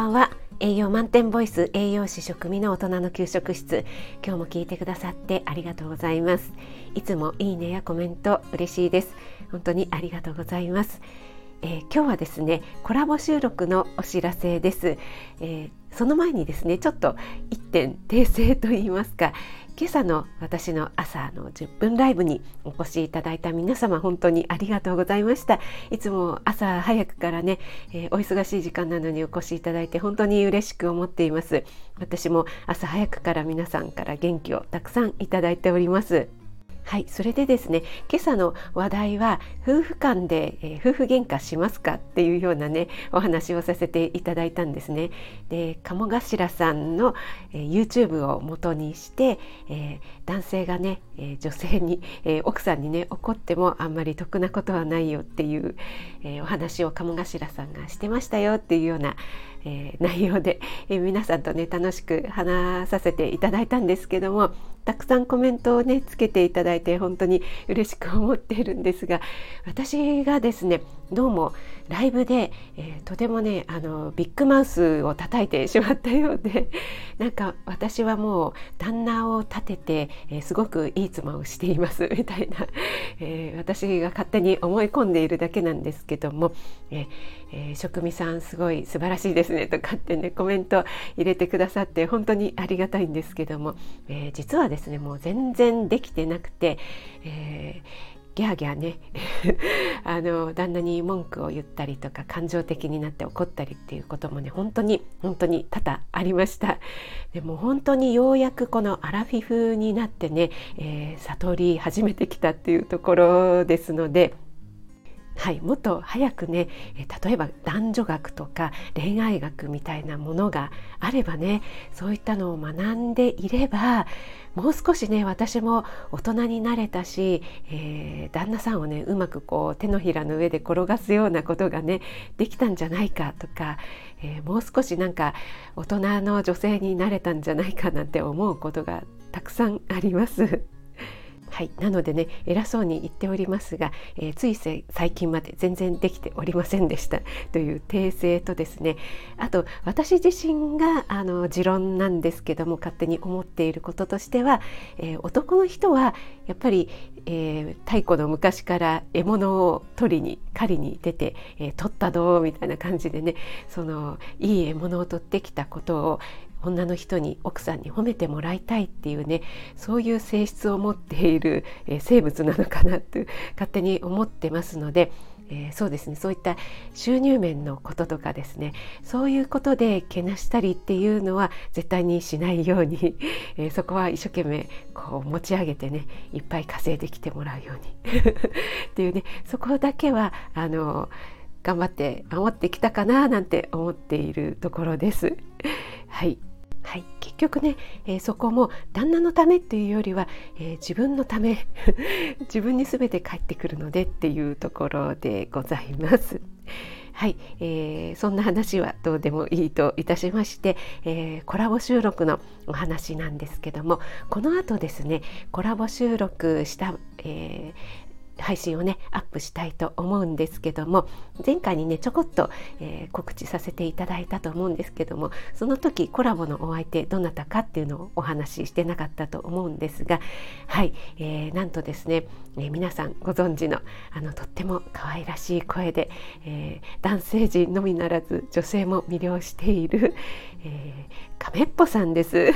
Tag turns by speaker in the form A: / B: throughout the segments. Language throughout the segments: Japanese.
A: ばんは。栄養満点ボイス栄養士食味の大人の給食室。今日も聞いてくださってありがとうございます。いつもいいねやコメント嬉しいです。本当にありがとうございます。えー、今日はですねコラボ収録のお知らせです、えー、その前にですねちょっと一点訂正と言いますか今朝の私の朝の10分ライブにお越しいただいた皆様本当にありがとうございました。いつも朝早くからね、えー、お忙しい時間なのにお越しいただいて本当に嬉しく思っています。私も朝早くから皆さんから元気をたくさんいただいております。はい、それでですね今朝の話題は夫婦間で、えー、夫婦喧嘩しますかっていうようなねお話をさせていただいたんですね。で鴨頭さんの、えー、YouTube を元にして、えー、男性がね、え女性に、え奥さんにね怒ってもあんまり得なことはないよっていう、えお話を鴨頭さんがしてましたよっていうような、え内容で、え皆さんとね楽しく話させていただいたんですけどもたくさんコメントをねつけていただいて本当に嬉しく思っているんですが私がですねどうもライブで、えー、とてもねあのビッグマウスを叩いてしまったようで なんか私はもう旦那を立てて、えー、すごくいい妻をしています みたいな、えー、私が勝手に思い込んでいるだけなんですけども、ええー、職味さんすごい素晴らしいですねとかってねコメント入れてくださって本当にありがたいんですけども、え、実はですねもう全然できてなくて、えーギャーギャーね。あの旦那に文句を言ったりとか感情的になって怒ったりっていうこともね本当に本当に多々ありました。でも本当にようやくこのアラフィフになってね、えー、悟り始めてきたっていうところですのではい、もっと早くね例えば男女学とか恋愛学みたいなものがあればねそういったのを学んでいればもう少しね私も大人になれたし、えー、旦那さんをねうまくこう手のひらの上で転がすようなことがねできたんじゃないかとか、えー、もう少しなんか大人の女性になれたんじゃないかなんて思うことがたくさんあります。はい、なのでね偉そうに言っておりますが、えー、つい最近まで全然できておりませんでした。という訂正とですね。あと私自身があの持論なんですけども勝手に思っていることとしては、えー、男の人はやっぱり、えー、太古の昔から獲物を取りに狩りに出て、えー、取ったどうみたいな感じでねそのいい獲物を取ってきたことを、女の人に奥さんに褒めてもらいたいっていうねそういう性質を持っている、生物なのかなって勝手に思ってますので、えー、そうですねそういった収入面のこととかですねそういうことでけなしたりっていうのは絶対にしないように、えー、そこは一生懸命こう持ち上げてねいっぱい稼いできてもらうように っていうねそこだけはあの頑張って守ってきたかななんて思っているところです。はいはい、結局ね、えー、そこも旦那のためっていうよりは、えー、自分のため 自分に全て返ってくるのでっていうところでございます。はい、えー、そんな話はどうでもいいといたしまして、えー、コラボ収録のお話なんですけどもこの後ですねコラボ収録した、えー、配信をねアップしたいと思うんですけども前回にねちょこっと、えー、告知させていただいたと思うんですけどもその時コラボのお相手どなたかっていうのをお話ししてなかったと思うんですがはい、えー、なんとですね、えー、皆さんご存知のあのとっても可愛らしい声で、えー、男性陣のみならず女性も魅了している、えー、亀っぽさんです。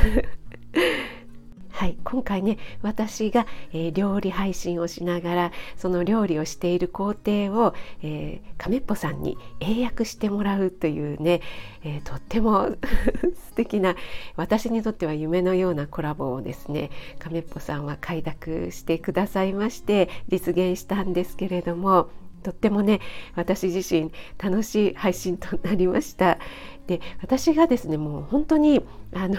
A: はい、今回ね私が、えー、料理配信をしながらその料理をしている工程を、えー、亀っぽさんに英訳してもらうというね、えー、とっても 素敵な私にとっては夢のようなコラボをですね亀っぽさんは快諾してくださいまして実現したんですけれどもとってもね私自身楽しい配信となりました。で私がですねもう本当にあの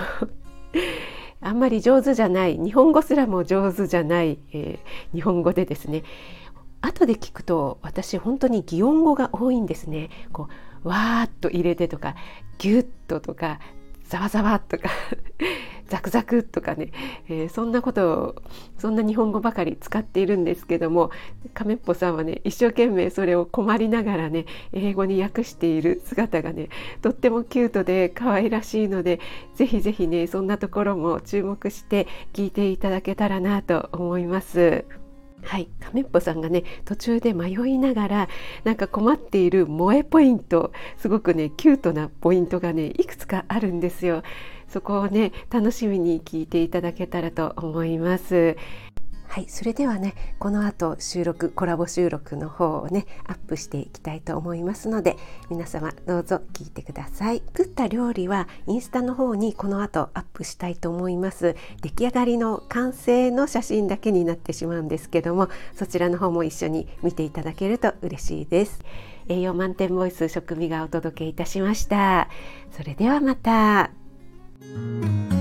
A: あんまり上手じゃない日本語すらも上手じゃない、えー、日本語でですね後で聞くと私本当に擬音語が多いんですね。こうわーっと入れてとかギュッととかざわざわとかザクザクとかね、えー、そんなことをそんな日本語ばかり使っているんですけども亀っぽさんはね一生懸命それを困りながらね英語に訳している姿がねとってもキュートで可愛らしいのでぜひぜひねそんなところも注目して聞いていただけたらなと思います。はい、亀っぽさんがね途中で迷いながらなんか困っている萌えポイントすごくねキュートなポイントがねいくつかあるんですよ。そこをね楽しみに聞いていただけたらと思います。はい、それではねこの後収録コラボ収録の方をねアップしていきたいと思いますので皆様どうぞ聞いてください。作った料理はインスタの方にこの後アップしたいと思います。出来上がりの完成の写真だけになってしまうんですけどもそちらの方も一緒に見ていただけると嬉しいです。栄養満点ボイス食味がお届けいたしました。それではまた。Música